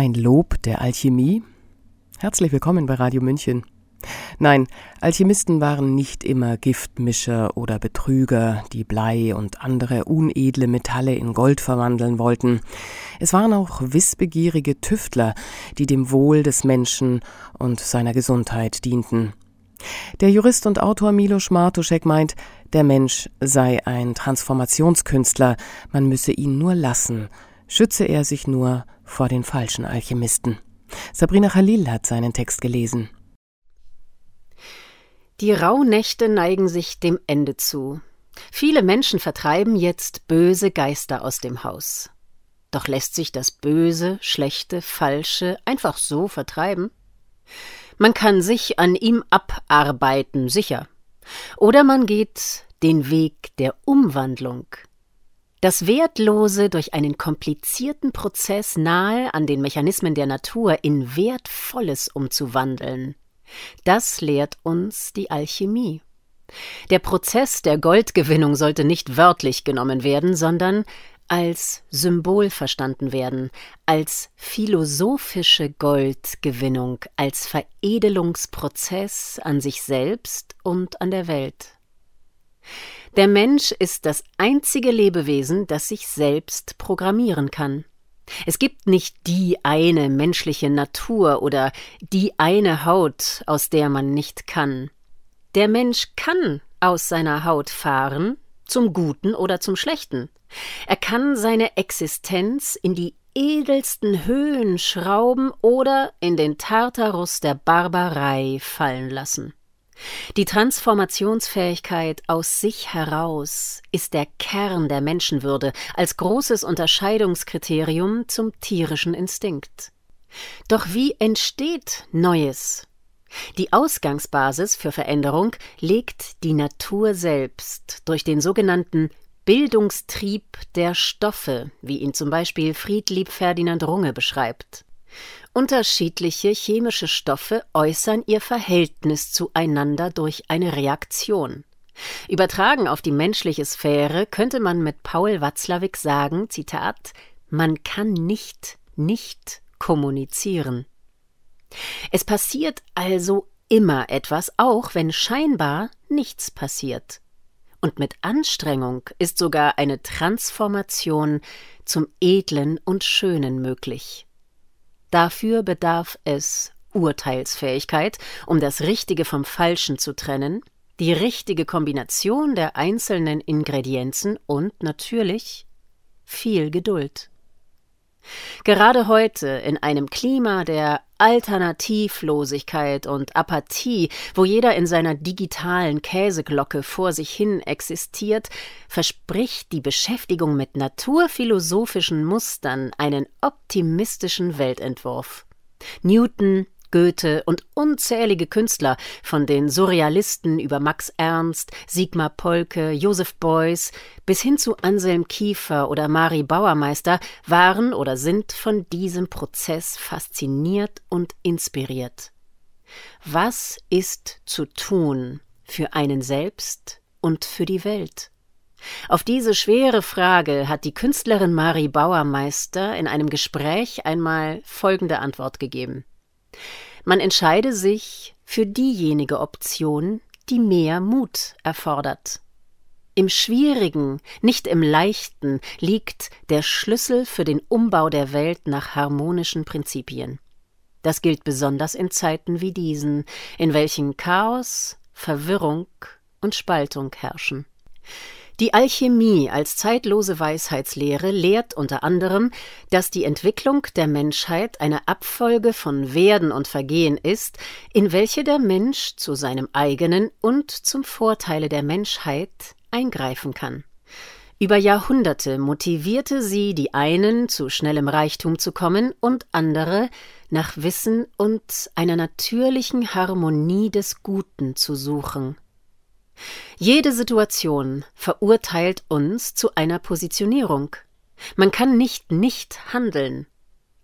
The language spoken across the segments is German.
Ein Lob der Alchemie? Herzlich willkommen bei Radio München. Nein, Alchemisten waren nicht immer Giftmischer oder Betrüger, die Blei und andere unedle Metalle in Gold verwandeln wollten. Es waren auch wissbegierige Tüftler, die dem Wohl des Menschen und seiner Gesundheit dienten. Der Jurist und Autor Milos Martuszek meint, der Mensch sei ein Transformationskünstler, man müsse ihn nur lassen, schütze er sich nur vor den falschen Alchemisten. Sabrina Khalil hat seinen Text gelesen. Die Rauhnächte neigen sich dem Ende zu. Viele Menschen vertreiben jetzt böse Geister aus dem Haus. Doch lässt sich das Böse, Schlechte, Falsche einfach so vertreiben? Man kann sich an ihm abarbeiten, sicher. Oder man geht den Weg der Umwandlung. Das Wertlose durch einen komplizierten Prozess nahe an den Mechanismen der Natur in Wertvolles umzuwandeln. Das lehrt uns die Alchemie. Der Prozess der Goldgewinnung sollte nicht wörtlich genommen werden, sondern als Symbol verstanden werden, als philosophische Goldgewinnung, als Veredelungsprozess an sich selbst und an der Welt. Der Mensch ist das einzige Lebewesen, das sich selbst programmieren kann. Es gibt nicht die eine menschliche Natur oder die eine Haut, aus der man nicht kann. Der Mensch kann aus seiner Haut fahren, zum Guten oder zum Schlechten. Er kann seine Existenz in die edelsten Höhen schrauben oder in den Tartarus der Barbarei fallen lassen. Die Transformationsfähigkeit aus sich heraus ist der Kern der Menschenwürde als großes Unterscheidungskriterium zum tierischen Instinkt. Doch wie entsteht Neues? Die Ausgangsbasis für Veränderung legt die Natur selbst durch den sogenannten Bildungstrieb der Stoffe, wie ihn zum Beispiel Friedlieb Ferdinand Runge beschreibt. Unterschiedliche chemische Stoffe äußern ihr Verhältnis zueinander durch eine Reaktion. Übertragen auf die menschliche Sphäre könnte man mit Paul Watzlawick sagen, Zitat, man kann nicht nicht kommunizieren. Es passiert also immer etwas, auch wenn scheinbar nichts passiert. Und mit Anstrengung ist sogar eine Transformation zum Edlen und Schönen möglich. Dafür bedarf es Urteilsfähigkeit, um das Richtige vom Falschen zu trennen, die richtige Kombination der einzelnen Ingredienzen und natürlich viel Geduld. Gerade heute, in einem Klima der Alternativlosigkeit und Apathie, wo jeder in seiner digitalen Käseglocke vor sich hin existiert, verspricht die Beschäftigung mit naturphilosophischen Mustern einen optimistischen Weltentwurf. Newton, Goethe und unzählige Künstler, von den Surrealisten über Max Ernst, Sigmar Polke, Joseph Beuys bis hin zu Anselm Kiefer oder Mari Bauermeister, waren oder sind von diesem Prozess fasziniert und inspiriert. Was ist zu tun für einen selbst und für die Welt? Auf diese schwere Frage hat die Künstlerin Mari Bauermeister in einem Gespräch einmal folgende Antwort gegeben. Man entscheide sich für diejenige Option, die mehr Mut erfordert. Im Schwierigen, nicht im Leichten, liegt der Schlüssel für den Umbau der Welt nach harmonischen Prinzipien. Das gilt besonders in Zeiten wie diesen, in welchen Chaos, Verwirrung und Spaltung herrschen. Die Alchemie als zeitlose Weisheitslehre lehrt unter anderem, dass die Entwicklung der Menschheit eine Abfolge von Werden und Vergehen ist, in welche der Mensch zu seinem eigenen und zum Vorteile der Menschheit eingreifen kann. Über Jahrhunderte motivierte sie die einen zu schnellem Reichtum zu kommen und andere nach Wissen und einer natürlichen Harmonie des Guten zu suchen. Jede Situation verurteilt uns zu einer Positionierung. Man kann nicht nicht handeln.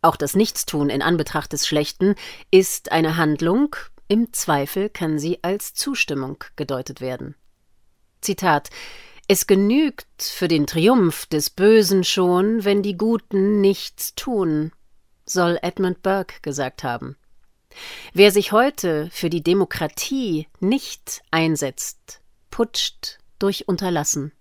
Auch das Nichtstun in Anbetracht des Schlechten ist eine Handlung, im Zweifel kann sie als Zustimmung gedeutet werden. Zitat Es genügt für den Triumph des Bösen schon, wenn die Guten nichts tun. soll Edmund Burke gesagt haben. Wer sich heute für die Demokratie nicht einsetzt, putscht durch Unterlassen.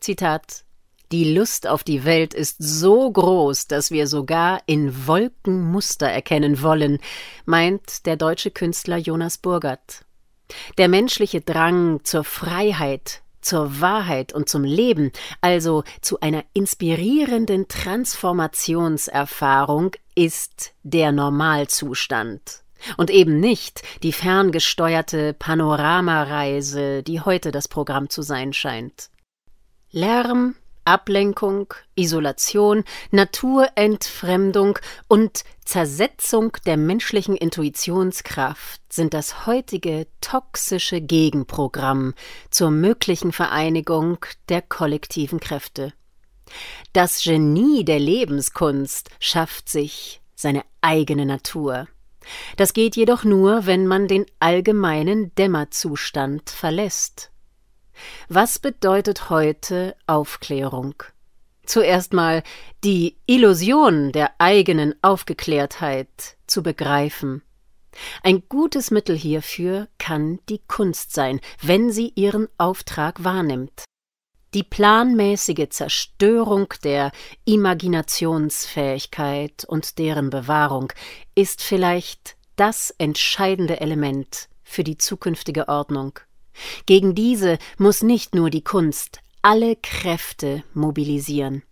Zitat Die Lust auf die Welt ist so groß, dass wir sogar in Wolken Muster erkennen wollen, meint der deutsche Künstler Jonas Burgert. Der menschliche Drang zur Freiheit, zur Wahrheit und zum Leben, also zu einer inspirierenden Transformationserfahrung, ist der Normalzustand. Und eben nicht die ferngesteuerte Panoramareise, die heute das Programm zu sein scheint. Lärm, Ablenkung, Isolation, Naturentfremdung und Zersetzung der menschlichen Intuitionskraft sind das heutige toxische Gegenprogramm zur möglichen Vereinigung der kollektiven Kräfte. Das Genie der Lebenskunst schafft sich seine eigene Natur. Das geht jedoch nur, wenn man den allgemeinen Dämmerzustand verlässt. Was bedeutet heute Aufklärung? Zuerst mal die Illusion der eigenen Aufgeklärtheit zu begreifen. Ein gutes Mittel hierfür kann die Kunst sein, wenn sie ihren Auftrag wahrnimmt. Die planmäßige Zerstörung der Imaginationsfähigkeit und deren Bewahrung ist vielleicht das entscheidende Element für die zukünftige Ordnung. Gegen diese muss nicht nur die Kunst alle Kräfte mobilisieren.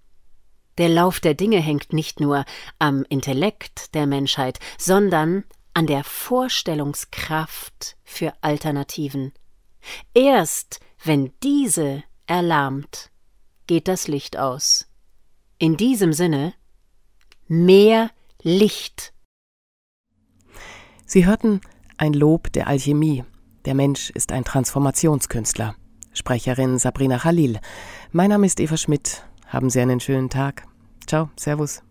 Der Lauf der Dinge hängt nicht nur am Intellekt der Menschheit, sondern an der Vorstellungskraft für Alternativen. Erst wenn diese erlahmt, geht das Licht aus. In diesem Sinne mehr Licht. Sie hörten ein Lob der Alchemie der Mensch ist ein Transformationskünstler. Sprecherin Sabrina Khalil. Mein Name ist Eva Schmidt. Haben Sie einen schönen Tag. Ciao, Servus.